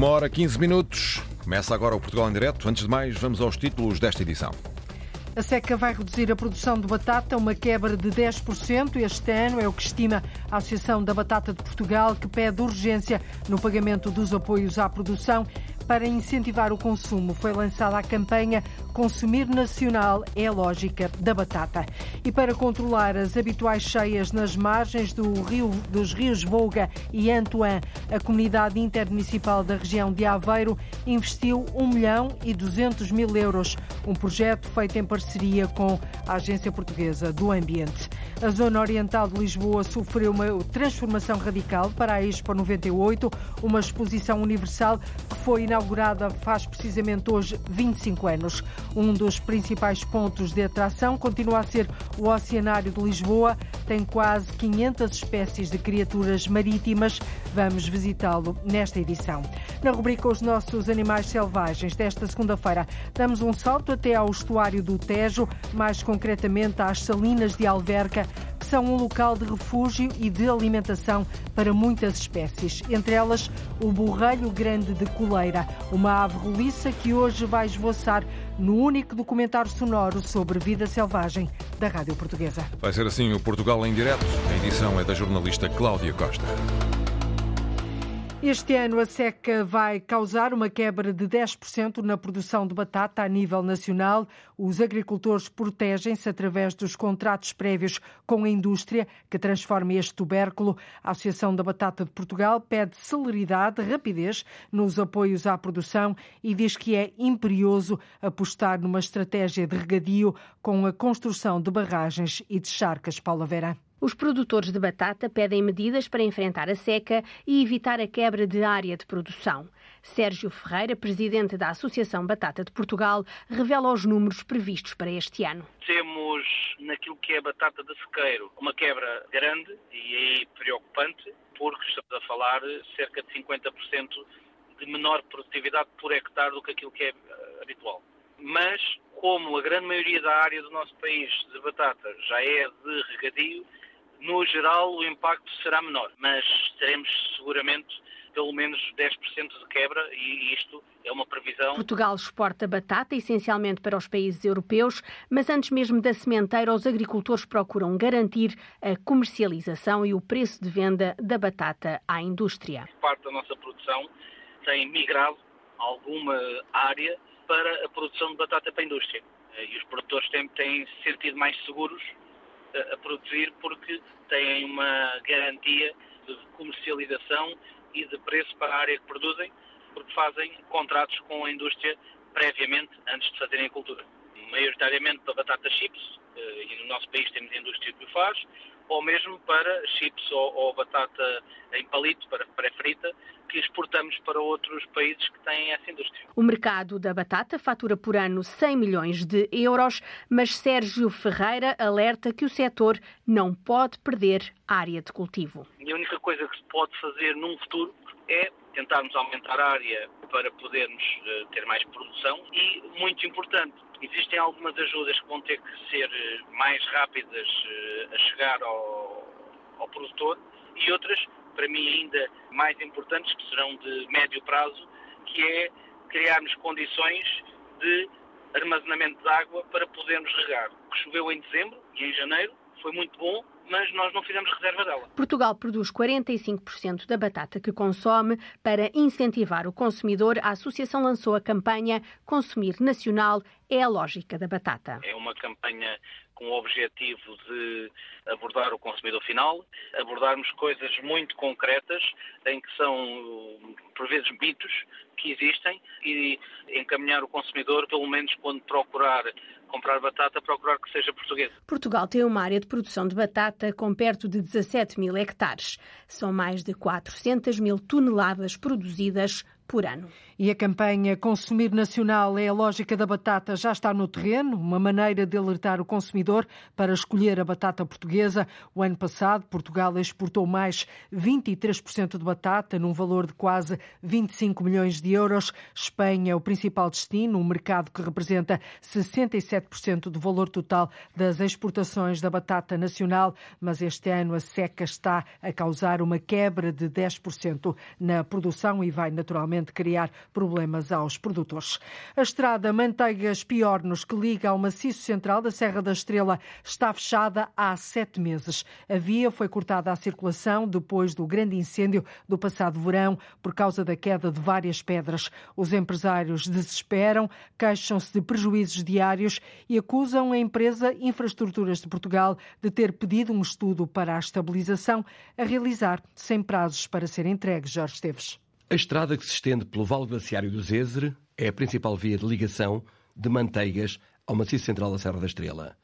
Uma hora 15 minutos. Começa agora o Portugal em Direto. Antes de mais, vamos aos títulos desta edição. A seca vai reduzir a produção de batata, uma quebra de 10% este ano, é o que estima a Associação da Batata de Portugal, que pede urgência no pagamento dos apoios à produção. Para incentivar o consumo, foi lançada a campanha Consumir Nacional é a lógica da batata. E para controlar as habituais cheias nas margens do rio, dos rios Volga e Antoine, a comunidade intermunicipal da região de Aveiro investiu 1 milhão e 200 mil euros, um projeto feito em parceria com a Agência Portuguesa do Ambiente. A zona oriental de Lisboa sofreu uma transformação radical para a Expo 98, uma exposição universal que foi inaugurada faz precisamente hoje 25 anos. Um dos principais pontos de atração continua a ser o Oceanário de Lisboa. Tem quase 500 espécies de criaturas marítimas. Vamos visitá-lo nesta edição. Na rubrica Os Nossos Animais Selvagens desta segunda-feira, damos um salto até ao estuário do Tejo, mais concretamente às Salinas de Alverca, que são um local de refúgio e de alimentação para muitas espécies, entre elas o borrelho grande de coleira, uma ave roliça que hoje vai esvoaçar no único documentário sonoro sobre vida selvagem da Rádio Portuguesa. Vai ser assim o Portugal em Direto. A edição é da jornalista Cláudia Costa. Este ano a seca vai causar uma quebra de 10% na produção de batata a nível nacional. Os agricultores protegem-se através dos contratos prévios com a indústria que transforma este tubérculo. A Associação da Batata de Portugal pede celeridade, rapidez nos apoios à produção e diz que é imperioso apostar numa estratégia de regadio com a construção de barragens e de charcas. Paula Vera. Os produtores de batata pedem medidas para enfrentar a seca e evitar a quebra de área de produção. Sérgio Ferreira, presidente da Associação Batata de Portugal, revela os números previstos para este ano. Temos naquilo que é batata de sequeiro uma quebra grande e aí preocupante, porque estamos a falar cerca de 50% de menor produtividade por hectare do que aquilo que é eh, habitual. Mas, como a grande maioria da área do nosso país de batata já é de regadio, no geral o impacto será menor, mas teremos seguramente pelo menos 10% de quebra e isto é uma previsão. Portugal exporta batata essencialmente para os países europeus, mas antes mesmo da sementeira, os agricultores procuram garantir a comercialização e o preço de venda da batata à indústria. Parte da nossa produção tem migrado alguma área para a produção de batata para a indústria. E os produtores têm, têm se sentido mais seguros a produzir porque têm uma garantia de comercialização e de preço para a área que produzem, porque fazem contratos com a indústria previamente antes de fazerem a cultura. Maioritariamente para batata chips, eh, e no nosso país temos a indústria que o faz, ou mesmo para chips ou, ou batata em palito, para pré-frita, que exportamos para outros países que têm essa indústria. O mercado da batata fatura por ano 100 milhões de euros, mas Sérgio Ferreira alerta que o setor não pode perder área de cultivo. E a única coisa que se pode fazer num futuro é tentarmos aumentar a área para podermos uh, ter mais produção e, muito importante, existem algumas ajudas que vão ter que ser uh, mais rápidas uh, a chegar ao, ao produtor e outras, para mim ainda mais importantes, que serão de médio prazo, que é criarmos condições de armazenamento de água para podermos regar. O que choveu em dezembro e em janeiro foi muito bom, mas nós não fizemos reserva dela. Portugal produz 45% da batata que consome. Para incentivar o consumidor, a Associação lançou a campanha Consumir Nacional é a lógica da batata. É uma campanha com o objetivo de abordar o consumidor final, abordarmos coisas muito concretas, em que são, por vezes, mitos que existem e encaminhar o consumidor, pelo menos quando procurar comprar batata, procurar que seja portuguesa. Portugal tem uma área de produção de batata com perto de 17 mil hectares. São mais de 400 mil toneladas produzidas por ano. E a campanha Consumir Nacional é a lógica da batata já está no terreno, uma maneira de alertar o consumidor para escolher a batata portuguesa. O ano passado, Portugal exportou mais 23% de batata, num valor de quase 25 milhões de euros. Espanha é o principal destino, um mercado que representa 67% do valor total das exportações da batata nacional, mas este ano a seca está a causar uma quebra de 10% na produção e vai naturalmente eventualmente criar problemas aos produtores. A estrada Manteigas-Piornos, que liga ao maciço central da Serra da Estrela, está fechada há sete meses. A via foi cortada à circulação depois do grande incêndio do passado verão por causa da queda de várias pedras. Os empresários desesperam, queixam-se de prejuízos diários e acusam a empresa Infraestruturas de Portugal de ter pedido um estudo para a estabilização a realizar sem prazos para ser entregue. Jorge Esteves. A estrada que se estende pelo Vale Glaciário do Zézer é a principal via de ligação de Manteigas ao maciço central da Serra da Estrela.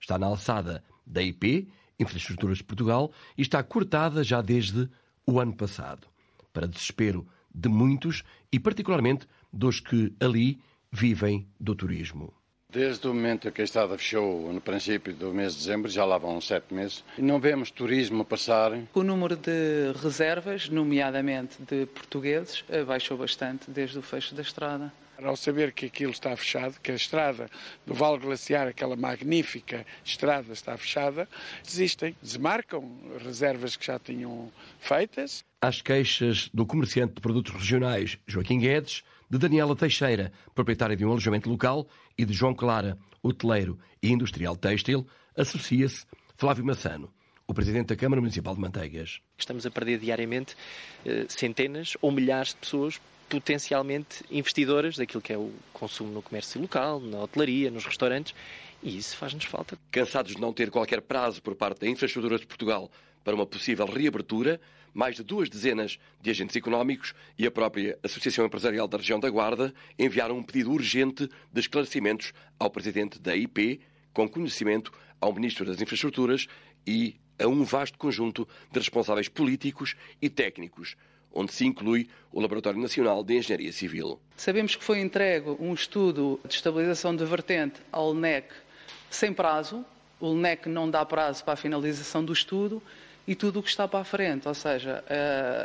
Está na alçada da IP, Infraestruturas de Portugal, e está cortada já desde o ano passado, para desespero de muitos e particularmente dos que ali vivem do turismo. Desde o momento que a estrada fechou, no princípio do mês de dezembro, já lá vão sete meses, e não vemos turismo passar. O número de reservas, nomeadamente de portugueses, baixou bastante desde o fecho da estrada. Ao saber que aquilo está fechado, que a estrada do Vale Glaciar, aquela magnífica estrada, está fechada, desistem, desmarcam reservas que já tinham feitas. Às queixas do comerciante de produtos regionais, Joaquim Guedes, de Daniela Teixeira, proprietária de um alojamento local, e de João Clara, hoteleiro e industrial têxtil, associa-se Flávio Massano, o presidente da Câmara Municipal de Manteigas. Estamos a perder diariamente eh, centenas ou milhares de pessoas potencialmente investidoras daquilo que é o consumo no comércio local, na hotelaria, nos restaurantes, e isso faz-nos falta. Cansados de não ter qualquer prazo por parte da Infraestrutura de Portugal para uma possível reabertura, mais de duas dezenas de agentes económicos e a própria Associação Empresarial da Região da Guarda enviaram um pedido urgente de esclarecimentos ao presidente da IP, com conhecimento ao Ministro das Infraestruturas e a um vasto conjunto de responsáveis políticos e técnicos, onde se inclui o Laboratório Nacional de Engenharia Civil. Sabemos que foi entregue um estudo de estabilização de vertente ao LNEC sem prazo. O LNEC não dá prazo para a finalização do estudo e tudo o que está para a frente, ou seja,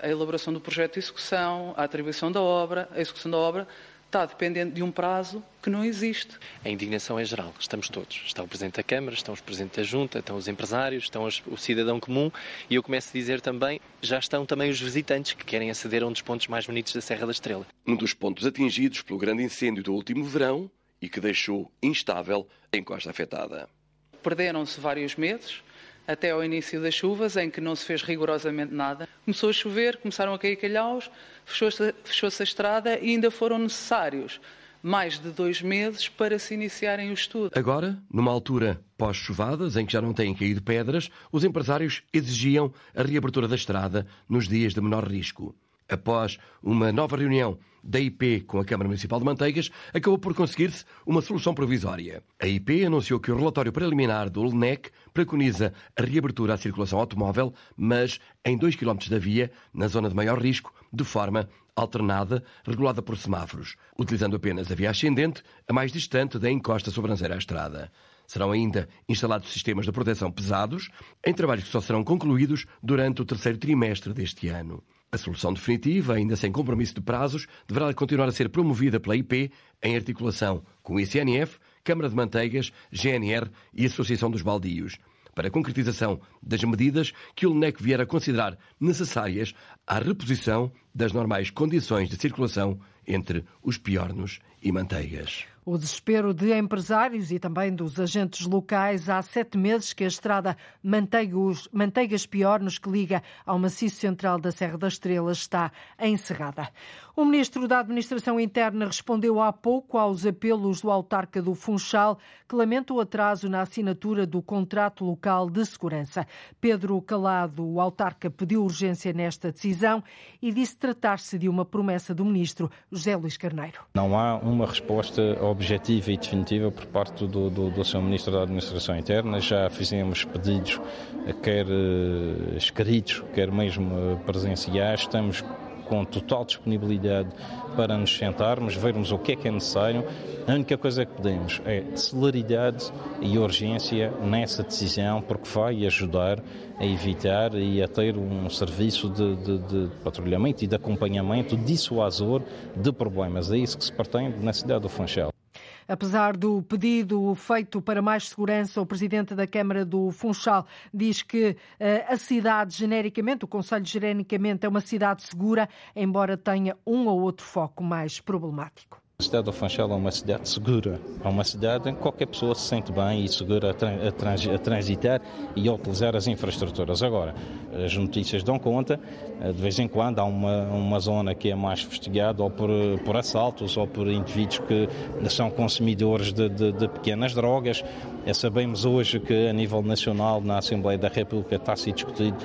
a, elaboração do projeto de execução, a atribuição da obra, a execução da obra, está dependente de um prazo que não existe. A indignação é geral, estamos todos. Está o Presidente da Câmara, estão os Presidentes da Junta, estão os empresários, estão o cidadão comum e eu começo a dizer também, já estão também os visitantes que querem aceder a um dos pontos mais bonitos da Serra da Estrela. Um dos pontos atingidos pelo grande incêndio do último verão e que deixou instável a encosta afetada. Perderam-se vários meses, até ao início das chuvas, em que não se fez rigorosamente nada. Começou a chover, começaram a cair calhaus, fechou-se fechou a estrada e ainda foram necessários mais de dois meses para se iniciarem o estudo. Agora, numa altura pós-chuvadas, em que já não têm caído pedras, os empresários exigiam a reabertura da estrada nos dias de menor risco. Após uma nova reunião da IP com a Câmara Municipal de Manteigas, acabou por conseguir-se uma solução provisória. A IP anunciou que o relatório preliminar do LNEC preconiza a reabertura à circulação automóvel, mas em 2 km da via, na zona de maior risco, de forma alternada, regulada por semáforos, utilizando apenas a via ascendente, a mais distante da encosta sobranceira à estrada. Serão ainda instalados sistemas de proteção pesados, em trabalhos que só serão concluídos durante o terceiro trimestre deste ano. A solução definitiva, ainda sem compromisso de prazos, deverá continuar a ser promovida pela IP em articulação com o ICNF, Câmara de Manteigas, GNR e Associação dos Baldios, para a concretização das medidas que o LNEC vier a considerar necessárias à reposição das normais condições de circulação entre os piornos e manteigas. O desespero de empresários e também dos agentes locais há sete meses que a estrada Manteigas Piornos, que liga ao maciço central da Serra das Estrelas, está encerrada. O ministro da Administração Interna respondeu há pouco aos apelos do autarca do Funchal, que lamenta o atraso na assinatura do contrato local de segurança. Pedro Calado, o autarca, pediu urgência nesta decisão e disse tratar-se de uma promessa do ministro José Luís Carneiro. Não há uma resposta objetiva e definitiva por parte do, do, do Sr. Ministro da Administração Interna. Já fizemos pedidos, quer eh, escritos, quer mesmo eh, presenciais. Estamos com total disponibilidade para nos sentarmos, vermos o que é que é necessário. A única coisa que pedimos é celeridade e urgência nessa decisão, porque vai ajudar a evitar e a ter um serviço de, de, de patrulhamento e de acompanhamento dissuasor de problemas. É isso que se pretende na cidade do Funchal. Apesar do pedido feito para mais segurança, o presidente da Câmara do Funchal diz que eh, a cidade, genericamente, o Conselho genericamente é uma cidade segura, embora tenha um ou outro foco mais problemático. A cidade do Funchal é uma cidade segura, é uma cidade em que qualquer pessoa se sente bem e segura a, trans, a, transitar e a utilizar as infraestruturas. Agora, as notícias dão conta, eh, de vez em quando há uma, uma zona que é mais investigada ou por, por assaltos ou por indivíduos que são consumidores de, de, de pequenas drogas. É, sabemos hoje que a nível nacional, na Assembleia da República, está a ser discutido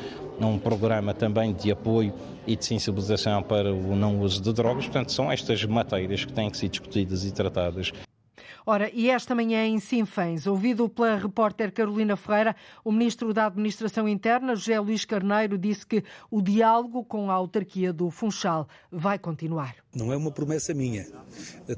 um programa também de apoio e de sensibilização para o não uso de drogas. Portanto, são estas matérias que têm que ser discutidas e tratadas. Ora, e esta manhã em Sinfãs, ouvido pela repórter Carolina Ferreira, o ministro da Administração Interna, José Luís Carneiro, disse que o diálogo com a autarquia do Funchal vai continuar. Não é uma promessa minha.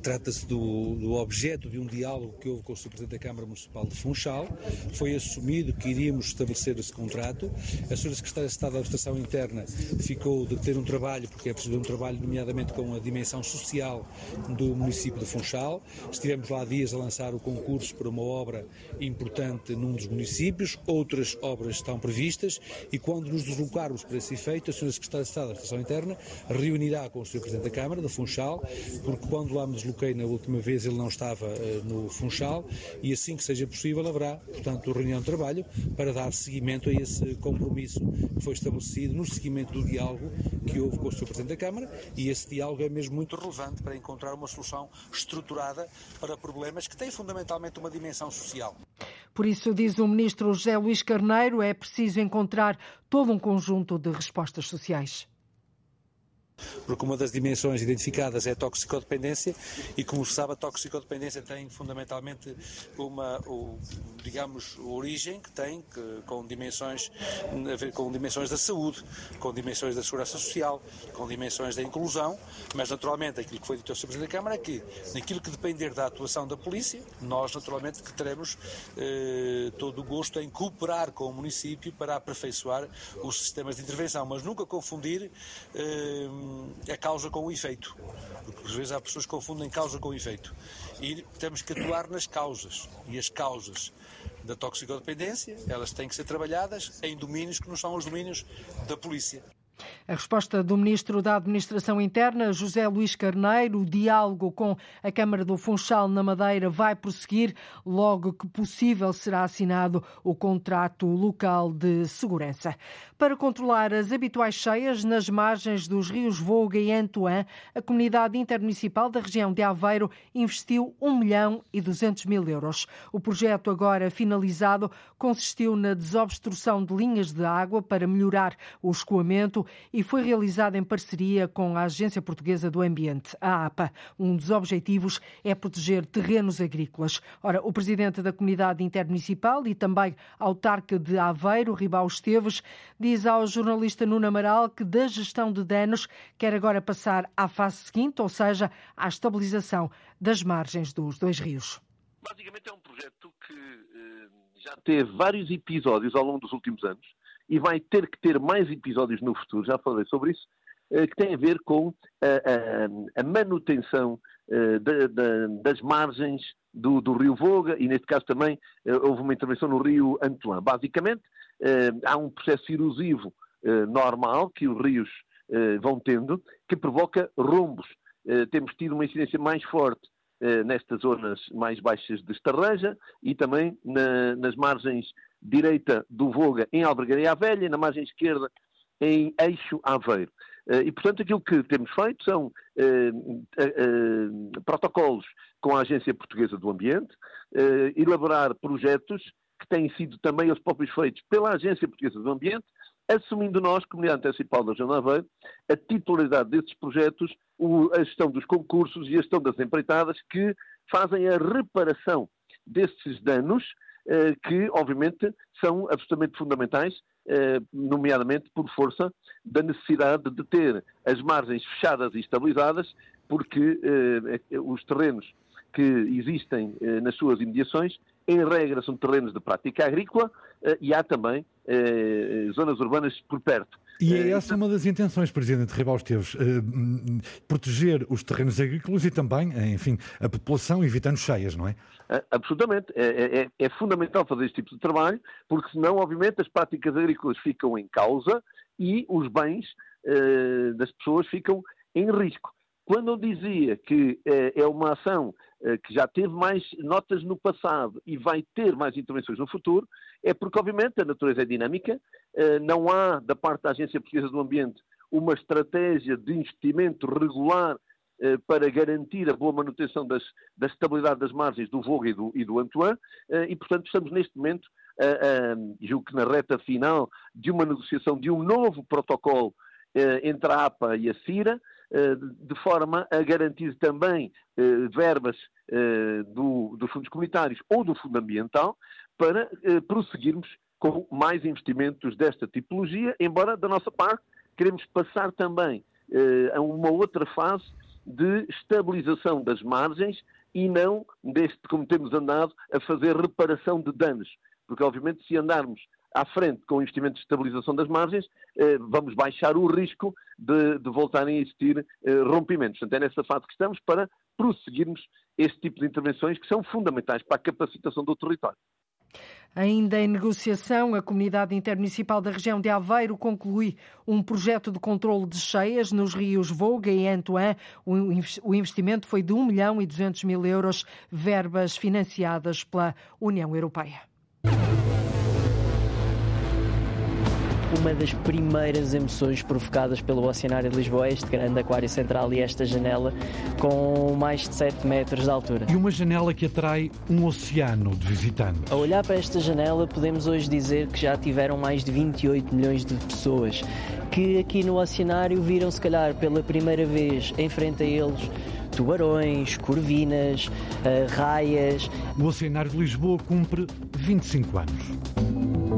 Trata-se do, do, objeto de um diálogo que houve com o Sr. Presidente da Câmara Municipal de Funchal. Foi assumido que iríamos estabelecer esse contrato. A Sra. Secretária de Estado da Administração Interna ficou de ter um trabalho, porque é preciso um trabalho, nomeadamente com a dimensão social do município de Funchal. Estivemos lá dias a lançar o concurso para uma obra importante num dos municípios. Outras obras estão previstas e quando nos deslocarmos para esse efeito, a Sra. Secretária de Estado da Administração Interna reunirá com o Sr. Presidente da Câmara, da Funchal, porque quando lá me desloquei na última vez ele não estava uh, no Funchal e assim que seja possível haverá, portanto, reunião de trabalho para dar seguimento a esse compromisso que foi estabelecido no seguimento do diálogo que houve com o Sr. Presidente da Câmara e esse diálogo é mesmo muito relevante para encontrar uma solução estruturada para problemas que têm fundamentalmente uma dimensão social. Por isso, diz o ministro José Luís Carneiro, é preciso encontrar todo um conjunto de respostas sociais porque uma das dimensões identificadas é a toxicodependência e, como se sabe, a toxicodependência tem fundamentalmente uma, digamos, origem que tem que, com dimensões a ver com dimensões da saúde, com dimensões da segurança social, com dimensões da inclusão, mas naturalmente aquilo que foi dito ao Sr. Presidente da Câmara é que, naquilo que depender da atuação da polícia, nós naturalmente que teremos eh, todo o gosto em cooperar com o município para aperfeiçoar os sistemas de intervenção, mas nunca confundir eh, a causa com o efeito. Porque às vezes há pessoas que confundem causa com efeito. E temos que atuar nas causas. E as causas da toxicodependência, elas têm que ser trabalhadas em domínios que não são os domínios da polícia. A resposta do Ministro da Administração Interna, José Luís Carneiro, o diálogo com a Câmara do Funchal na Madeira vai prosseguir. Logo que possível será assinado o contrato local de segurança. Para controlar as habituais cheias nas margens dos rios Voga e Antoine, a comunidade intermunicipal da região de Aveiro investiu 1 milhão e 200 mil euros. O projeto, agora finalizado, consistiu na desobstrução de linhas de água para melhorar o escoamento e foi realizada em parceria com a Agência Portuguesa do Ambiente, a APA. Um dos objetivos é proteger terrenos agrícolas. Ora, o presidente da comunidade intermunicipal e também autarca de Aveiro, Ribau Esteves, diz ao jornalista Nuno Amaral que da gestão de danos quer agora passar à fase seguinte, ou seja, à estabilização das margens dos dois rios. Basicamente é um projeto que eh, já teve vários episódios ao longo dos últimos anos e vai ter que ter mais episódios no futuro, já falei sobre isso, eh, que tem a ver com a, a, a manutenção eh, da, da, das margens do, do, Rio Voga e, neste caso, também eh, houve uma intervenção no Rio Antoine. Basicamente, há um processo erosivo normal que os rios vão tendo que provoca rombos. Temos tido uma incidência mais forte nestas zonas mais baixas de Estarreja e também na, nas margens direita do Voga em Albergaria Velha e na margem esquerda em Eixo Aveiro. Eh, e, portanto, aquilo que temos feito são eh, eh, protocolos com a Agência Portuguesa do Ambiente, elaborar projetos que têm sido também eles próprios feitos pela Agência Portuguesa do Ambiente, assumindo nós, Comunidade Municipal da Região de Aveiro, a titularidade desses projetos, a gestão dos concursos e a gestão das empreitadas que fazem a reparação desses danos eh, que, obviamente, são absolutamente fundamentais, eh, nomeadamente por força da necessidade de ter as margens fechadas e estabilizadas, porque eh, os terrenos que existem nas suas imediações, em regra, são terrenos de prática agrícola e há também zonas urbanas por perto. E é essa uma das intenções, Presidente Ribal Esteves, proteger os terrenos agrícolas e também, enfim, a população, evitando cheias, não é? Absolutamente. É, é, é, fundamental fazer este tipo de trabalho, porque senão, obviamente, as práticas agrícolas ficam em causa e os bens uh, das pessoas ficam em risco. Quando eu dizia que uh, é uma ação uh, que já teve mais notas no passado e vai ter mais intervenções no futuro, é porque, obviamente, a natureza é dinâmica, não há, da parte da Agência Portuguesa do Ambiente, uma estratégia de investimento regular eh, para garantir a boa manutenção das, da estabilidade das margens do Voga e do, e do Antoine, eh, e portanto estamos neste momento, julgo que na reta final, de uma negociação de um novo protocolo eh, entre a APA e a CIRA, de forma a garantir também verbas do, dos fundos comunitários ou do Fundo Ambiental para prosseguirmos com mais investimentos desta tipologia, embora da nossa parte queremos passar também a uma outra fase de estabilização das margens e não deste, como temos andado, a fazer reparação de danos. Porque, obviamente, se andarmos à frente com o investimento de estabilização das margens, eh, vamos baixar o risco de, de voltarem a existir eh, rompimentos. Portanto, é nessa fase que estamos para prosseguirmos este tipo de intervenções que são fundamentais para a capacitação do território. Ainda em negociação, a Comunidade Intermunicipal da região de Aveiro conclui um projeto de controle de cheias nos rios Volga e Antoine. O investimento foi de 1 milhão e 200 mil euros, verbas financiadas pela União Europeia. Uma das primeiras emoções provocadas pelo Oceanário de Lisboa, este grande aquário central e esta janela com mais de 7 metros de altura. E uma janela que atrai um oceano de visitantes. A olhar para esta janela, podemos hoje dizer que já tiveram mais de 28 milhões de pessoas que aqui no Oceanário viram, se calhar, pela primeira vez em frente a eles tubarões, corvinas, eh, raias. O Oceanário de Lisboa cumpre 25 anos.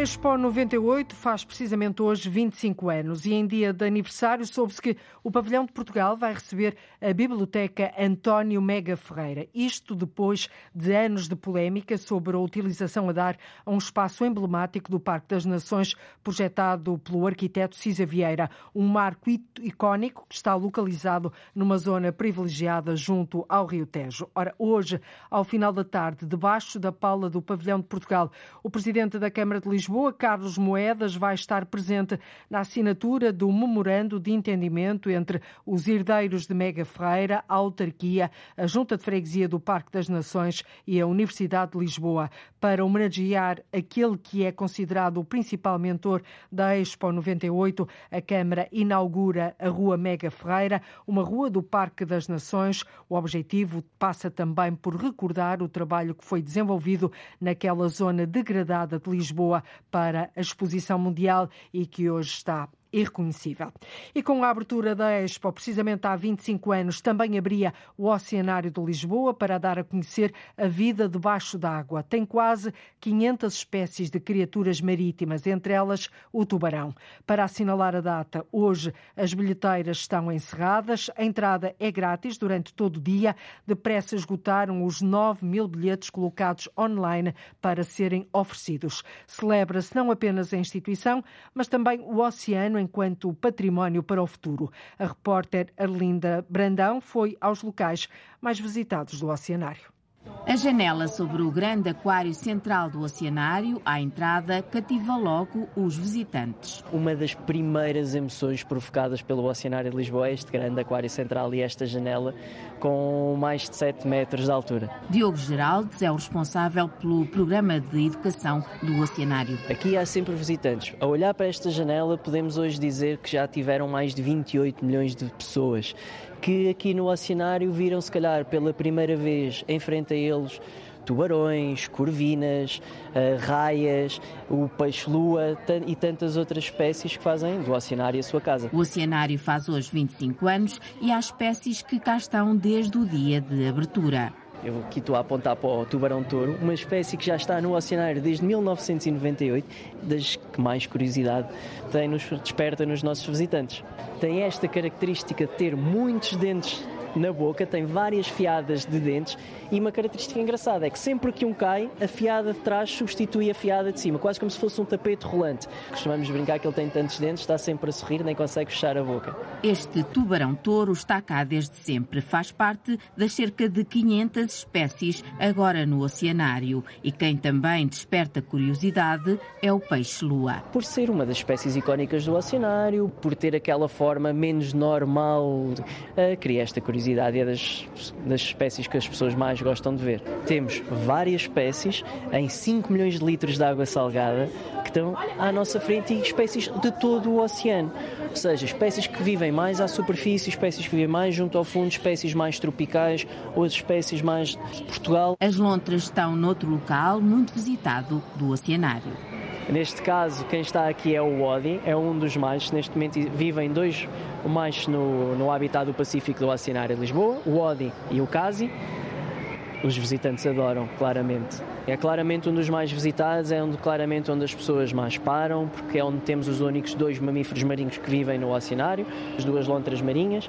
Expo 98 faz precisamente hoje 25 anos e em dia de aniversário soube-se que o pavilhão de Portugal vai receber a Biblioteca António Mega Ferreira. Isto depois de anos de polémica sobre a utilização a dar a um espaço emblemático do Parque das Nações projetado pelo arquiteto Cisa Vieira, um marco icónico que está localizado numa zona privilegiada junto ao Rio Tejo. Ora, hoje, ao final da tarde, debaixo da pala do pavilhão de Portugal, o presidente da Câmara de Lisboa, Carlos Moedas, vai estar presente na assinatura do memorando de entendimento entre os herdeiros de Mega Ferreira, a autarquia, a Junta de Freguesia do Parque das Nações e a Universidade de Lisboa, para homenagear aquele que é considerado o principal mentor da Expo 98. A Câmara inaugura a Rua Mega Ferreira, uma rua do Parque das Nações. O objetivo passa também por recordar o trabalho que foi desenvolvido naquela zona degradada de Lisboa para a exposição mundial e que hoje está irreconhecível. E com a abertura da Expo, precisamente há 25 anos, também abria o Oceanário de Lisboa para dar a conhecer a vida debaixo d'água. Tem quase 500 espécies de criaturas marítimas, entre elas o tubarão. Para assinalar a data, hoje as bilheteiras estão encerradas, a entrada é grátis durante todo o dia. Depressa esgotaram os 9 mil bilhetes colocados online para serem oferecidos. Celebra-se não apenas a instituição, mas também o oceano enquanto património para o futuro. A repórter Arlinda Brandão foi aos locais mais visitados do oceanário. A janela sobre o grande aquário central do oceanário, à entrada, cativa logo os visitantes. Uma das primeiras emoções provocadas pelo Oceanário de Lisboa é este grande aquário central e esta janela com mais de 7 metros de altura. Diogo Geraldes é o responsável pelo programa de educação do Oceanário. Aqui há sempre visitantes. A olhar para esta janela, podemos hoje dizer que já tiveram mais de 28 milhões de pessoas que aqui no oceanário viram, se calhar, pela primeira vez em frente a eles tubarões, corvinas, uh, raias, o peixe-lua e tantas outras espécies que fazem do oceanário a sua casa. O oceanário faz hoje 25 anos e há espécies que cá estão desde o dia de abertura. Eu aqui estou a apontar para o tubarão-touro, uma espécie que já está no oceanário desde 1998, das que mais curiosidade tem nos, desperta nos nossos visitantes. Tem esta característica de ter muitos dentes na boca, tem várias fiadas de dentes e uma característica engraçada é que sempre que um cai, a fiada de trás substitui a fiada de cima, quase como se fosse um tapete rolante. Costumamos brincar que ele tem tantos dentes, está sempre a sorrir, nem consegue fechar a boca. Este tubarão-touro está cá desde sempre. Faz parte das cerca de 500 espécies agora no oceanário. E quem também desperta curiosidade é o peixe-lua. Por ser uma das espécies icónicas do oceanário, por ter aquela forma menos normal, uh, cria esta curiosidade é das, das espécies que as pessoas mais gostam de ver. Temos várias espécies em 5 milhões de litros de água salgada que estão à nossa frente e espécies de todo o oceano. Ou seja, espécies que vivem mais à superfície, espécies que vivem mais junto ao fundo, espécies mais tropicais, outras espécies mais de Portugal. As lontras estão noutro local muito visitado do oceanário. Neste caso, quem está aqui é o Odi, é um dos machos. Neste momento vivem dois machos no, no habitat do Pacífico do Oceanário de Lisboa, o Odi e o Casi. Os visitantes adoram, claramente. É claramente um dos mais visitados, é onde, claramente onde as pessoas mais param, porque é onde temos os únicos dois mamíferos marinhos que vivem no oceanário, as duas lontras marinhas,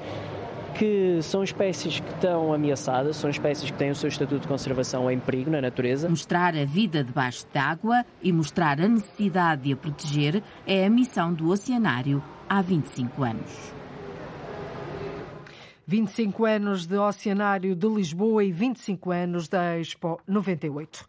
que são espécies que estão ameaçadas, são espécies que têm o seu estatuto de conservação em perigo na natureza. Mostrar a vida debaixo d'água e mostrar a necessidade de a proteger é a missão do oceanário há 25 anos. 25 anos de Oceanário de Lisboa e 25 anos da Expo 98.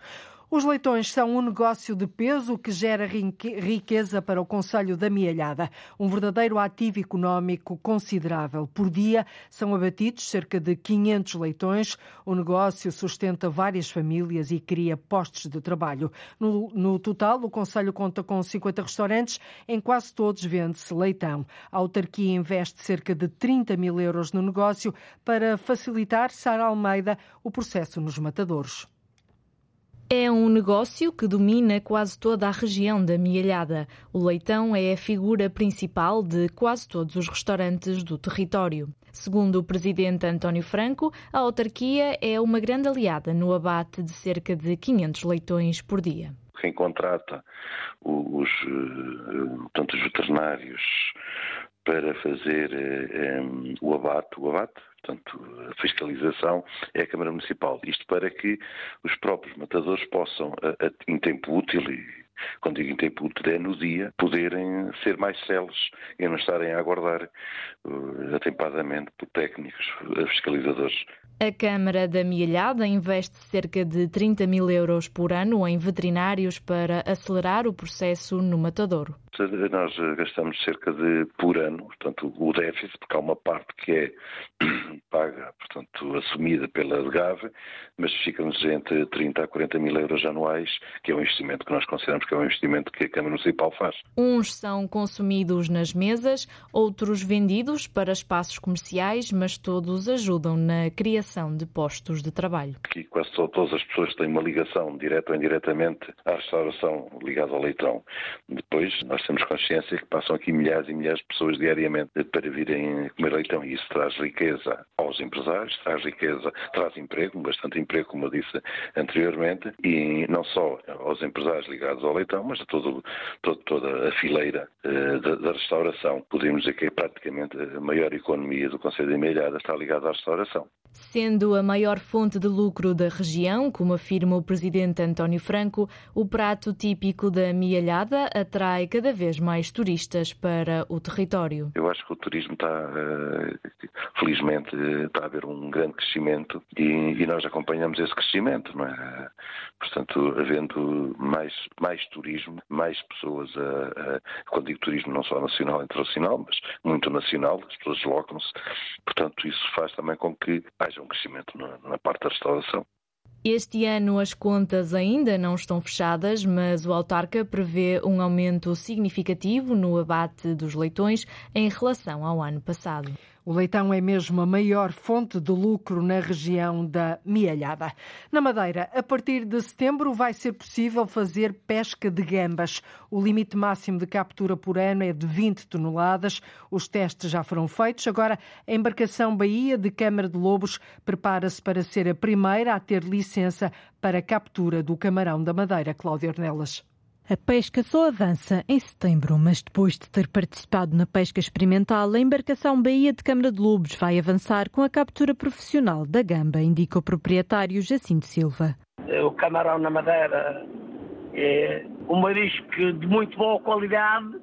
Os leitões são um negócio de peso que gera riqueza para o Conselho da Mialhada. Um verdadeiro ativo económico considerável. Por dia são abatidos cerca de 500 leitões. O negócio sustenta várias famílias e cria postos de trabalho. No, no total, o Conselho conta com 50 restaurantes. Em quase todos vende-se leitão. A autarquia investe cerca de 30 mil euros no negócio para facilitar, Sara Almeida, o processo nos matadores. É um negócio que domina quase toda a região da Mialhada. O leitão é a figura principal de quase todos os restaurantes do território. Segundo o presidente António Franco, a autarquia é uma grande aliada no abate de cerca de 500 leitões por dia. Quem contrata os, eh, portanto, os veterinários para fazer eh, um, o abate, o abate, portanto, a fiscalização é a Câmara Municipal. Isto para que os próprios matadores possam, a, a, em tempo útil, e quando digo em tempo útil é no dia, poderem ser mais céleres e não estarem a aguardar uh, atempadamente por técnicos, fiscalizadores. A Câmara da Mialhada investe cerca de 30 mil euros por ano em veterinários para acelerar o processo no matadouro. Nós gastamos cerca de, por ano, portanto, o déficit, porque há uma parte que é paga, portanto, assumida pela DGAV, mas fica-nos entre 30 a 40 mil euros anuais, que é um investimento que nós consideramos que é um investimento que a Câmara Municipal faz. Uns são consumidos nas mesas, outros vendidos para espaços comerciais, mas todos ajudam na criação de postos de trabalho. Aqui quase todas as pessoas têm uma ligação, direta ou indiretamente, à restauração ligada ao leitão. Depois, nós temos consciência que passam aqui milhares e milhares de pessoas diariamente para virem comer leitão e isso traz riqueza aos empresários, traz riqueza, traz emprego, bastante emprego, como eu disse anteriormente, e não só aos empresários ligados ao leitão, mas a todo, todo, toda a fileira uh, da, da, restauração. Podemos dizer que é praticamente a maior economia do Conselho de Emelhada está ligada à restauração. Sendo a maior fonte de lucro da região, como afirma o presidente António Franco, o prato típico da mialhada atrai cada vez mais turistas para o território. Eu acho que o turismo está, eh, felizmente, está a haver um grande crescimento e, nós acompanhamos esse crescimento, não é? Portanto, havendo mais, mais turismo, mais pessoas, a, a, quando digo turismo não só nacional e internacional, mas muito nacional, as pessoas deslocam-se, portanto, isso faz também com que haja um crescimento na, na parte da restauração. Este ano as contas ainda não estão fechadas, mas o autarca prevê um aumento significativo no abate dos leitões em relação ao ano passado. O leitão é mesmo a maior fonte de lucro na região da Mialhada. Na Madeira, a partir de setembro vai ser possível fazer pesca de gambas. O limite máximo de captura por ano é de 20 toneladas. Os testes já foram feitos. Agora, a embarcação Bahia de Câmara de Lobos prepara-se para ser a primeira a ter licença para a captura do camarão da Madeira. Cláudio Ornelas. A pesca só avança em setembro, mas depois de ter participado na pesca experimental, a embarcação Bahia de Câmara de Lobos vai avançar com a captura profissional da gamba, indica o proprietário Jacinto Silva. O camarão na madeira é um marisco de muito boa qualidade,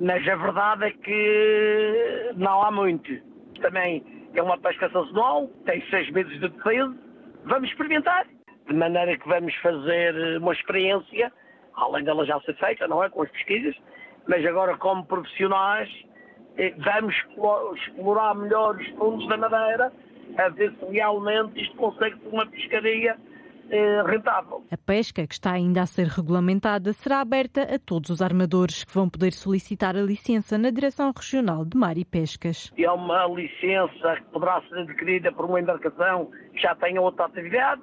mas a verdade é que não há muito. Também é uma pesca sazonal, tem seis meses de defesa. Vamos experimentar, de maneira que vamos fazer uma experiência além dela já ser feita, não é? Com as pesquisas, mas agora como profissionais eh, vamos explorar melhor os fundos da Madeira a ver se realmente isto consegue ser uma pescaria eh, rentável. A pesca, que está ainda a ser regulamentada, será aberta a todos os armadores que vão poder solicitar a licença na Direção Regional de Mar e Pescas. É uma licença que poderá ser adquirida por uma embarcação que já tenha outra atividade,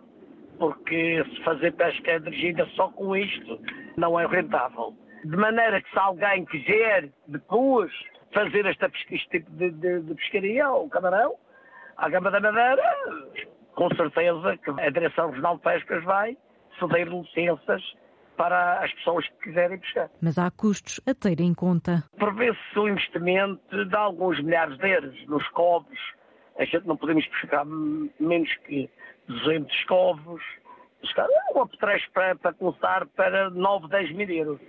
porque se fazer pesca dirigida só com isto não é rentável. De maneira que se alguém quiser depois fazer esta, este tipo de, de, de pescaria, o camarão, à Gama da Madeira, com certeza que a Direção Regional de Pescas vai ceder licenças para as pessoas que quiserem pescar. Mas há custos a ter em conta. Prevê-se o investimento de alguns milhares de euros nos covos. A gente não podemos pescar menos que 200 covos, um apetrecho para, para começar para 9, 10 mil euros.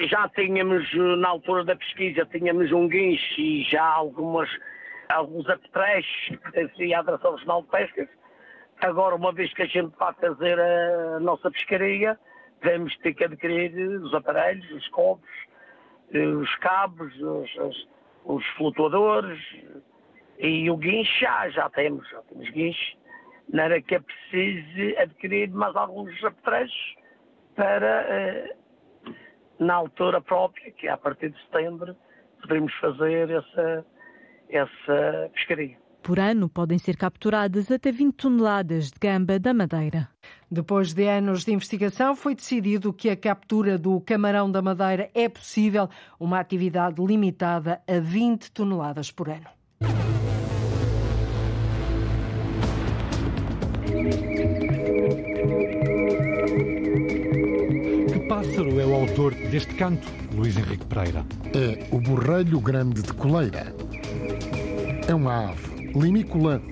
Já tínhamos, na altura da pesquisa, tínhamos um guincho e já algumas, alguns apetrechos que pertenciam à Direção Regional de Pescas. Agora, uma vez que a gente vai fazer a nossa pescaria, vamos ter que adquirir os aparelhos, os copos, os cabos, os, os, os flutuadores e o guincho já, já temos, já temos guincho não era que é preciso adquirir mais alguns apetrechos para, eh, na altura própria, que é a partir de setembro, podermos fazer essa, essa pescaria. Por ano podem ser capturadas até 20 toneladas de gamba da Madeira. Depois de anos de investigação, foi decidido que a captura do camarão da Madeira é possível, uma atividade limitada a 20 toneladas por ano. Autor deste canto, Luís Henrique Pereira? É o borrelho grande de coleira. É uma ave limícola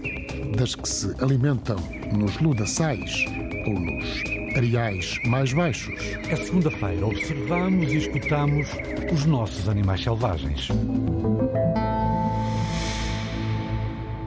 das que se alimentam nos ludaçais ou nos areais mais baixos. É segunda-feira, observamos e escutamos os nossos animais selvagens.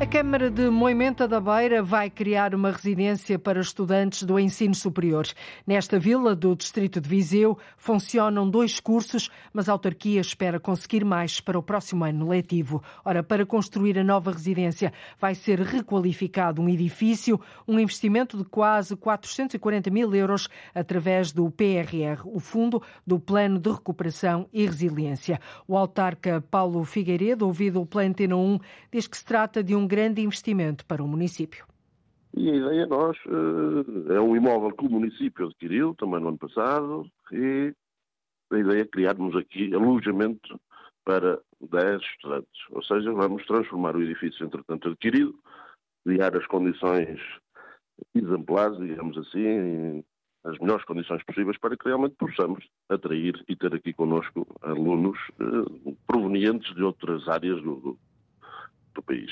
A Câmara de Moimenta da Beira vai criar uma residência para estudantes do ensino superior. Nesta vila do distrito de Viseu funcionam dois cursos, mas a autarquia espera conseguir mais para o próximo ano letivo. Ora, para construir a nova residência vai ser requalificado um edifício, um investimento de quase 440 mil euros através do PRR, o Fundo do Plano de Recuperação e Resiliência. O autarca Paulo Figueiredo, ouvido o Plano Antena 1, diz que se trata de um grande investimento para o município. E a ideia nós eh, é um imóvel que o município adquiriu também no ano passado e a ideia é criarmos aqui alojamento para 10 estudantes. Ou seja, vamos transformar o edifício entretanto adquirido, criar as condições exemplares, digamos assim, as melhores condições possíveis para que realmente possamos atrair e ter aqui connosco alunos eh, provenientes de outras áreas do, do, do país.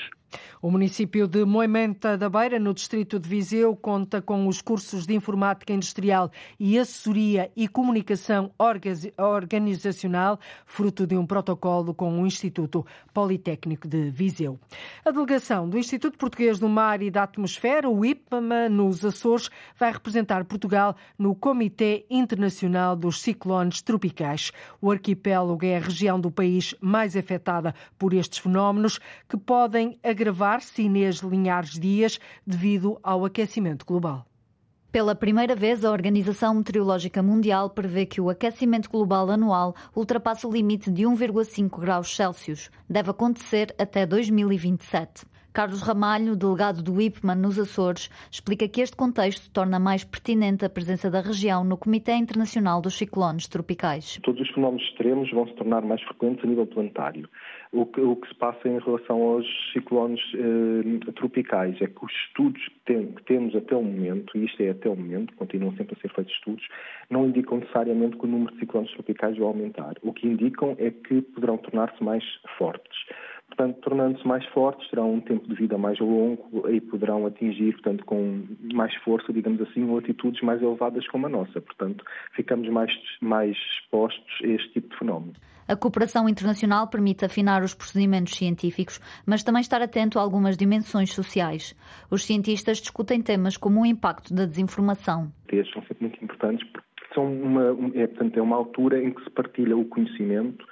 O município de Moimenta da Beira, no distrito de Viseu, conta com os cursos de Informática Industrial e Assessoria e Comunicação Organizacional, fruto de um protocolo com o Instituto Politécnico de Viseu. A delegação do Instituto Português do Mar e da Atmosfera, o IPMA, nos Açores, vai representar Portugal no Comitê Internacional dos Ciclones Tropicais. O arquipélago é a região do país mais afetada por estes fenómenos que podem agravar elevar-se Inês Linhares Dias devido ao aquecimento global. Pela primeira vez, a Organização Meteorológica Mundial prevê que o aquecimento global anual ultrapasse o limite de 1,5 graus Celsius. Deve acontecer até 2027. Carlos Ramalho, delegado do IPMAN nos Açores, explica que este contexto torna mais pertinente a presença da região no Comitê Internacional dos Ciclones Tropicais. Todos os fenómenos extremos vão se tornar mais frequentes a nível planetário. O que, o que se passa em relação aos ciclones eh, tropicais é que os estudos que, tem, que, temos até o momento, e isto é até o momento, continuam sempre a ser feitos estudos, não indicam necessariamente que o número de ciclones tropicais vai aumentar. O que indicam é que poderão tornar-se mais fortes. Portanto, tornando-se mais fortes, terão um tempo de vida mais longo e poderão atingir, portanto, com mais força, digamos assim, latitudes mais elevadas como a nossa. Portanto, ficamos mais, mais expostos a este tipo de fenómeno. A cooperação internacional permite afinar os procedimentos científicos, mas também estar atento a algumas dimensões sociais. Os cientistas discutem temas como o impacto da desinformação. Estes são sempre muito importantes porque são uma, é, portanto, é uma altura em que se partilha o conhecimento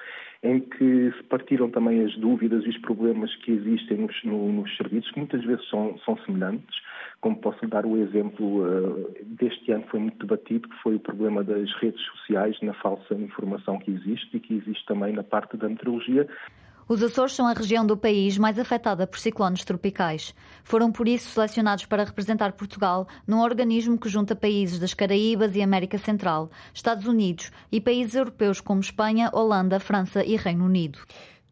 em que se partiram também as dúvidas e os problemas que existem nos, no, nos serviços, que muitas vezes são, são semelhantes, como posso dar o exemplo uh, deste ano foi muito debatido, que foi o problema das redes sociais, na falsa informação que existe e que existe também na parte da meteorologia. Os Açores são a região do país mais afetada por ciclones tropicais. Foram por isso selecionados para representar Portugal num organismo que junta países das Caraíbas e América Central, Estados Unidos e países europeus como Espanha, Holanda, França e Reino Unido.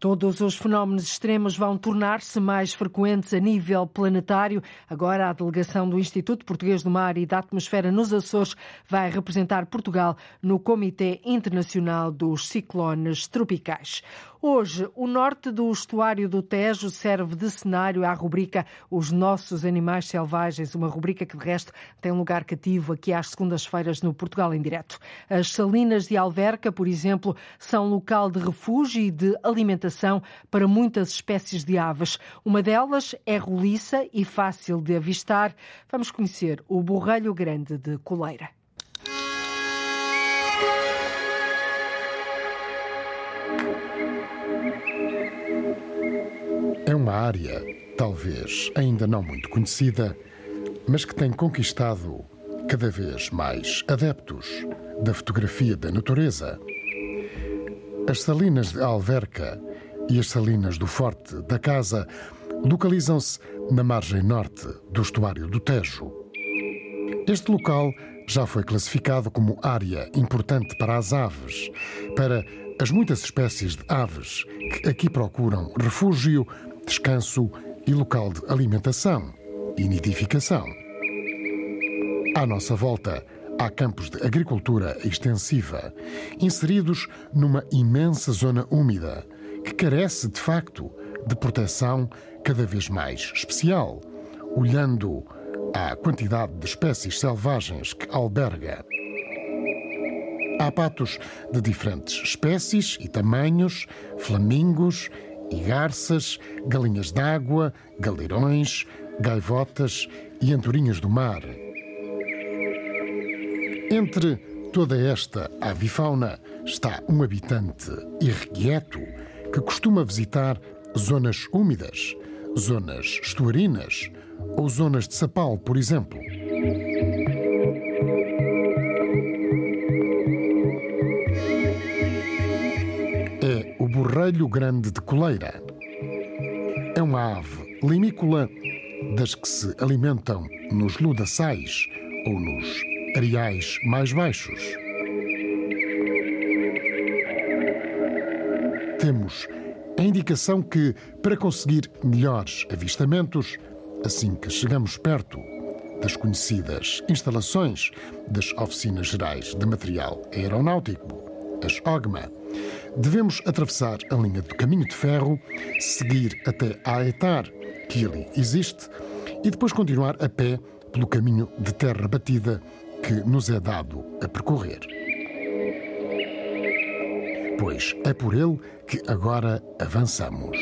Todos os fenómenos extremos vão tornar-se mais frequentes a nível planetário. Agora, a delegação do Instituto Português do Mar e da Atmosfera nos Açores vai representar Portugal no Comitê Internacional dos Ciclones Tropicais. Hoje, o norte do estuário do Tejo serve de cenário à rubrica Os Nossos Animais Selvagens, uma rubrica que, de resto, tem lugar cativo aqui às segundas-feiras no Portugal em Direto. As salinas de Alverca, por exemplo, são local de refúgio e de alimentação para muitas espécies de aves. Uma delas é roliça e fácil de avistar. Vamos conhecer o borrelho grande de Coleira. É uma área, talvez ainda não muito conhecida, mas que tem conquistado cada vez mais adeptos da fotografia da natureza. As salinas de Alverca e as salinas do Forte da Casa localizam-se na margem norte do estuário do Tejo. Este local já foi classificado como área importante para as aves, para as muitas espécies de aves que aqui procuram refúgio descanso e local de alimentação e nidificação. À nossa volta, há campos de agricultura extensiva, inseridos numa imensa zona úmida, que carece, de facto, de proteção cada vez mais especial, olhando à quantidade de espécies selvagens que alberga. Há patos de diferentes espécies e tamanhos, flamingos e garças, galinhas d'água, galeirões, gaivotas e andorinhas do mar. Entre toda esta avifauna está um habitante irrequieto que costuma visitar zonas úmidas, zonas estuarinas ou zonas de sapal, por exemplo. Borrelho grande de coleira. É uma ave limícola das que se alimentam nos ludaçais ou nos areais mais baixos. Temos a indicação que, para conseguir melhores avistamentos, assim que chegamos perto das conhecidas instalações das Oficinas Gerais de Material Aeronáutico, as OGMA, devemos atravessar a linha do caminho de ferro, seguir até Aetar, que ali existe, e depois continuar a pé pelo caminho de terra batida que nos é dado a percorrer. Pois é por ele que agora avançamos.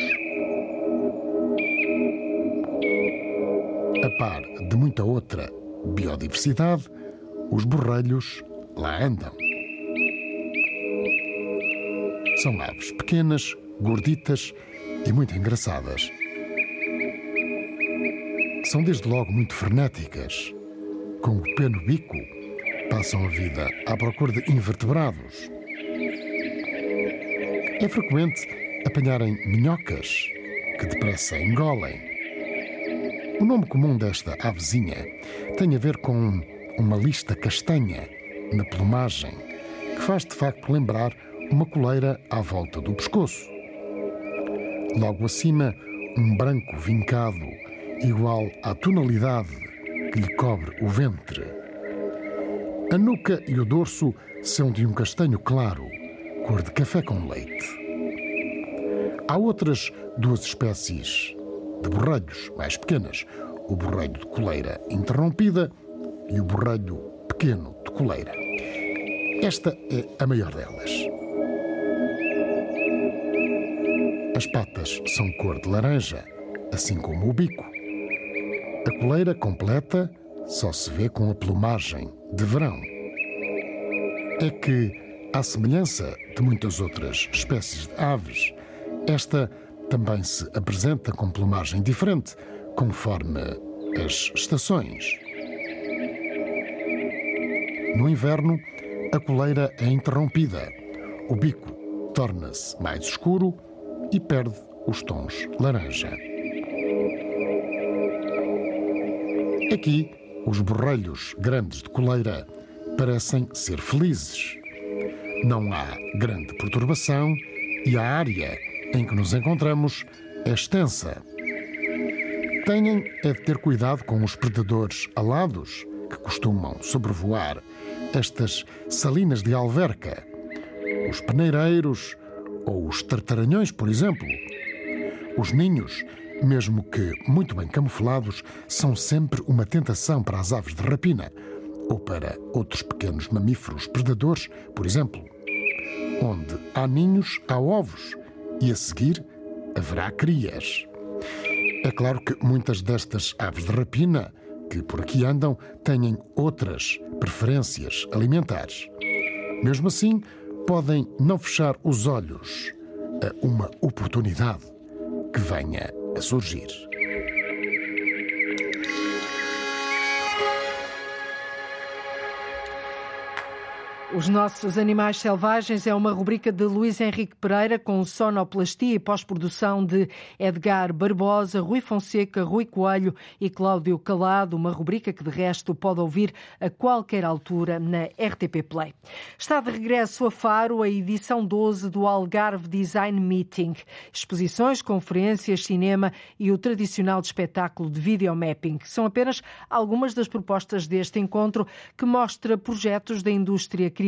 A par de muita outra biodiversidade, os borrelhos lá andam. São aves pequenas, gorditas e muito engraçadas. São desde logo muito frenéticas. Com o pé no bico, passam a vida à procura de invertebrados. É frequente apanharem minhocas, que depressa engolem. O nome comum desta avezinha tem a ver com uma lista castanha na plumagem, que faz de facto lembrar uma coleira à volta do pescoço. Logo acima, um branco vincado, igual à tonalidade que lhe cobre o ventre. A nuca e o dorso são de um castanho claro, cor de café com leite. Há outras duas espécies de borrelhos mais pequenas, o borrelho de coleira interrompida e o borrelho pequeno de coleira. Esta é a maior delas. As patas são cor de laranja, assim como o bico. A coleira completa só se vê com a plumagem de verão. É que, à semelhança de muitas outras espécies de aves, esta também se apresenta com plumagem diferente, conforme as estações. No inverno, a coleira é interrompida. O bico torna-se mais escuro e perde os tons laranja. Aqui, os borrelhos grandes de coleira parecem ser felizes. Não há grande perturbação e a área em que nos encontramos é extensa. Tenham é de ter cuidado com os predadores alados que costumam sobrevoar estas salinas de alverca, os peneireiros ou os tartaranhões, por exemplo. Os ninhos, mesmo que muito bem camuflados, são sempre uma tentação para as aves de rapina ou para outros pequenos mamíferos predadores, por exemplo. Onde há ninhos, há ovos e a seguir haverá crias. É claro que muitas destas aves de rapina que por aqui andam têm outras preferências alimentares. Mesmo assim, podem não fechar os olhos a uma oportunidade que venha a surgir. Os nossos animais selvagens é uma rubrica de Luís Henrique Pereira com sonoplastia e pós-produção de Edgar Barbosa, Rui Fonseca, Rui Coelho e Cláudio Calado, uma rubrica que de resto pode ouvir a qualquer altura na RTP Play. Está de regresso a Faro a edição 12 do Algarve Design Meeting. Exposições, conferências, cinema e o tradicional espetáculo de videomapping são apenas algumas das propostas deste encontro que mostra projetos da indústria criativa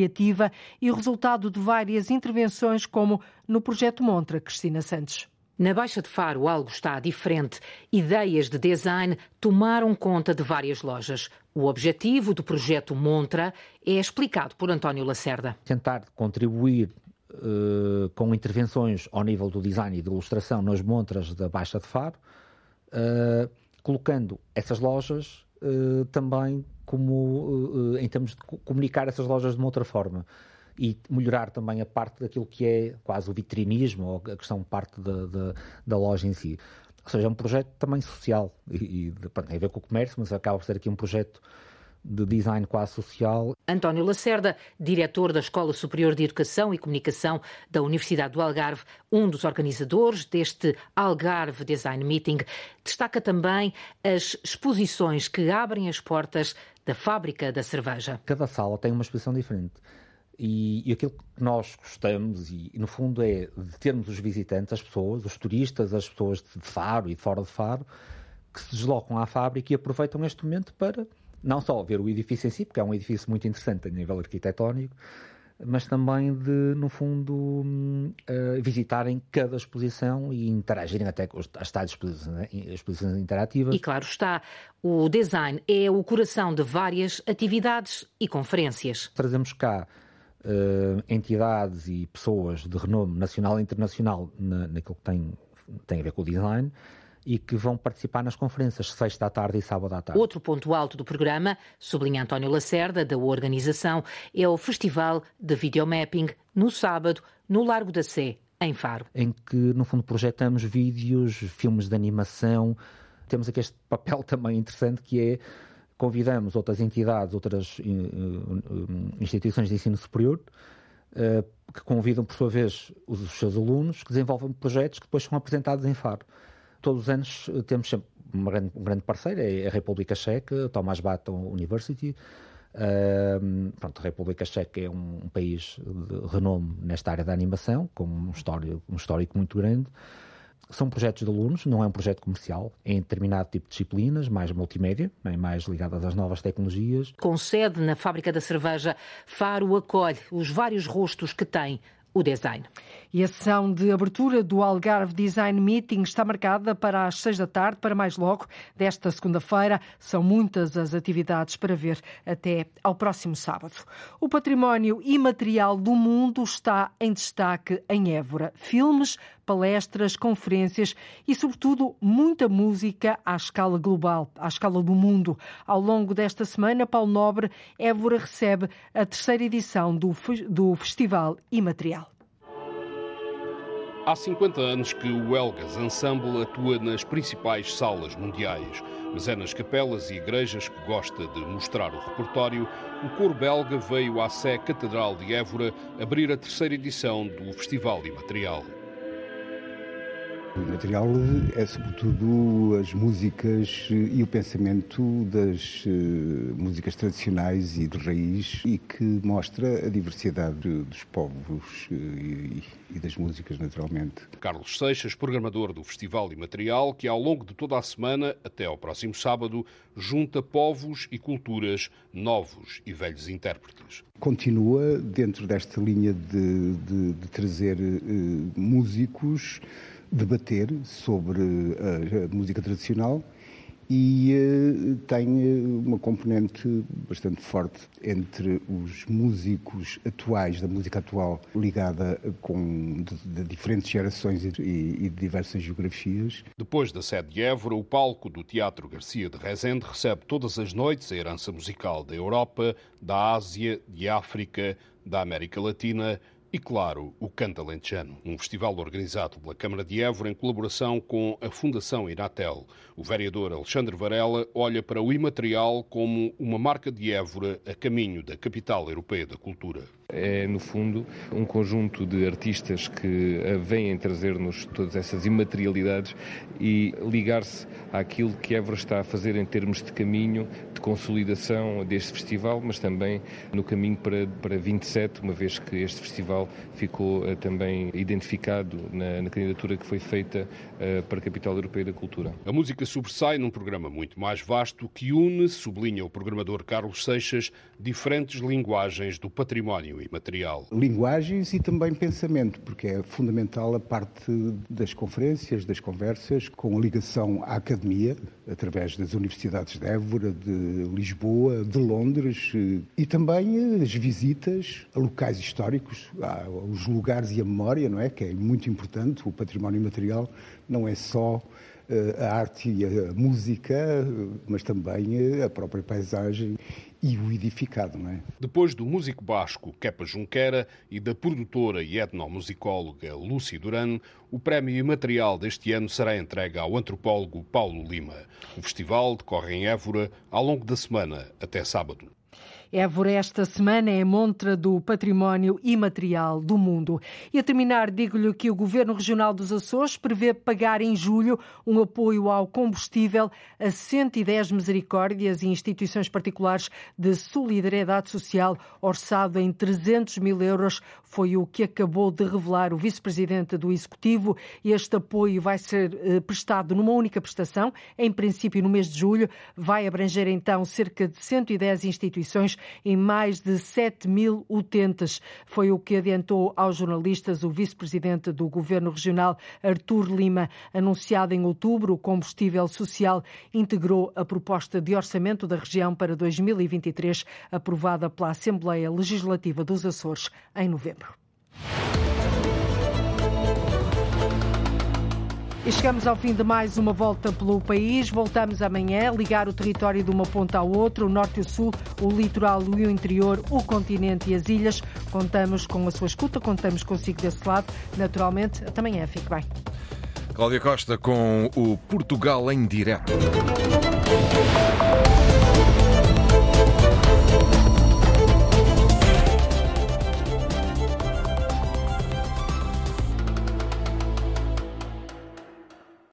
e o resultado de várias intervenções, como no projeto Montra, Cristina Santos. Na Baixa de Faro algo está diferente. Ideias de design tomaram conta de várias lojas. O objetivo do projeto Montra é explicado por António Lacerda. Tentar contribuir uh, com intervenções ao nível do design e de ilustração nas montras da Baixa de Faro, uh, colocando essas lojas uh, também como uh, em termos de comunicar essas lojas de uma outra forma e melhorar também a parte daquilo que é quase o vitrinismo ou a questão parte da, da, da loja em si. Ou seja, é um projeto também social e, e tem a ver com o comércio, mas acaba por ser aqui um projeto de design quase social. António Lacerda, diretor da Escola Superior de Educação e Comunicação da Universidade do Algarve, um dos organizadores deste Algarve Design Meeting, destaca também as exposições que abrem as portas da fábrica da cerveja. Cada sala tem uma exposição diferente. E, e, aquilo que nós gostamos, e, e, no fundo, é de termos os visitantes, as pessoas, os turistas, as pessoas de Faro e fora de Faro, que se deslocam à fábrica e aproveitam este momento para não só ver o edifício em si, porque é um edifício muito interessante a nível arquitetónico, mas também de, no fundo, uh, visitarem cada exposição e interagirem até com as tais exposições, exposições interativas. E claro está, o design é o coração de várias atividades e conferências. Trazemos cá uh, entidades e pessoas de renome nacional e internacional na, naquilo que tem, tem a ver com o design, e que vão participar nas conferências, sexta à tarde e sábado à tarde. Outro ponto alto do programa, sublinha António Lacerda, da organização, é o Festival de Videomapping, no sábado, no Largo da Sé, em Faro. Em que, no fundo, projetamos vídeos, filmes de animação. Temos aqui este papel também interessante que é convidamos outras entidades, outras uh, uh, instituições de ensino superior, uh, que convidam, por sua vez, os seus alunos, que desenvolvem projetos que depois são apresentados em Faro todos os anos eh, temos sempre grande, um grande parceiro é a República Checa, Tomás Baton University. Uh, pronto, a República Checa é um, um, país de renome nesta área da animação, com um histórico, um histórico muito grande. São projetos de alunos, não é um projeto comercial, é em determinado tipo de disciplinas, mais multimédia, mais ligadas às novas tecnologias. Com sede na fábrica da cerveja, Faro acolhe os vários rostos que tem o design. E a sessão de abertura do Algarve Design Meeting está marcada para as seis da tarde, para mais logo, desta segunda-feira. São muitas as atividades para ver até ao próximo sábado. O património imaterial do mundo está em destaque em Évora. Filmes, palestras, conferências e, sobretudo, muita música à escala global, à escala do mundo. Ao longo desta semana, Paulo Nobre, Évora recebe a terceira edição do, do Festival Imaterial. Há 50 anos que o Elgas Ensemble atua nas principais salas mundiais, mas é nas capelas e igrejas que gosta de mostrar o repertório. O coro belga veio à Sé Catedral de Évora abrir a terceira edição do Festival Imaterial. O material é sobretudo as músicas e o pensamento das uh, músicas tradicionais e de raiz e que mostra a diversidade dos povos uh, e, e, das músicas, naturalmente. Carlos Seixas, programador do Festival Imaterial, que ao longo de toda a semana, até ao próximo sábado, junta povos e culturas novos e velhos intérpretes. Continua dentro desta linha de, de, de trazer uh, músicos debater sobre a, a música tradicional e uh, tem eh, uma componente bastante forte entre os músicos atuais, da música atual, ligada com de, de diferentes gerações e, e, de diversas geografias. Depois da sede de Évora, o palco do Teatro Garcia de Rezende recebe todas as noites a herança musical da Europa, da Ásia, de África, da América Latina e, claro, o Canta Lentejano, um festival organizado pela Câmara de Évora em colaboração com a Fundação Inatel. O vereador Alexandre Varela olha para o imaterial como uma marca de Évora a caminho da capital europeia da cultura. É, no fundo, um conjunto de artistas que vêm trazer-nos todas essas imaterialidades e ligar-se àquilo que Évora está a fazer em termos de caminho de consolidação deste festival, mas também no caminho para, para 27, uma vez que este festival ficou uh, também identificado na, na, candidatura que foi feita uh, para a Capital Europeia da Cultura. A música sobressai num programa muito mais vasto que une, sublinha o programador Carlos Seixas, diferentes linguagens do património imaterial. Linguagens e também pensamento, porque é fundamental a parte das conferências, das conversas, com a ligação à academia, através das universidades de Évora, de Lisboa, de Londres, e também as visitas a locais históricos, aos lugares e a memória, não é? Que é muito importante, o património imaterial não é só a arte e a música, mas também a própria paisagem e o edificado, não é? Depois do músico basco Kepa Junquera e da produtora e etnomusicóloga Lúcia Duran, o prémio imaterial deste ano será entregue ao antropólogo Paulo Lima. O festival decorre em Évora ao longo da semana até sábado. Évora esta semana é montra do património imaterial do mundo. E a terminar, digo-lhe que o Governo Regional dos Açores prevê pagar em julho um apoio ao combustível a 110 misericórdias e instituições particulares de solidariedade social, orçado em 300 mil euros. Foi o que acabou de revelar o Vice-Presidente do Executivo. Este apoio vai ser eh, prestado numa única prestação, em princípio no mês de julho. Vai abranger então cerca de 110 instituições em mais de 7 mil utentes. Foi o que adiantou aos jornalistas o vice-presidente do Governo Regional, Artur Lima. Anunciado em outubro, o combustível social integrou a proposta de orçamento da região para 2023, aprovada pela Assembleia Legislativa dos Açores em novembro. E chegamos ao fim de mais uma volta pelo país. Voltamos amanhã, ligar o território de uma ponta ao outro, o norte e o sul, o litoral e o interior, o continente e as ilhas. Contamos com a sua escuta, contamos consigo desse lado. Naturalmente, até amanhã. Fique bem. Cláudia Costa com o Portugal em direto.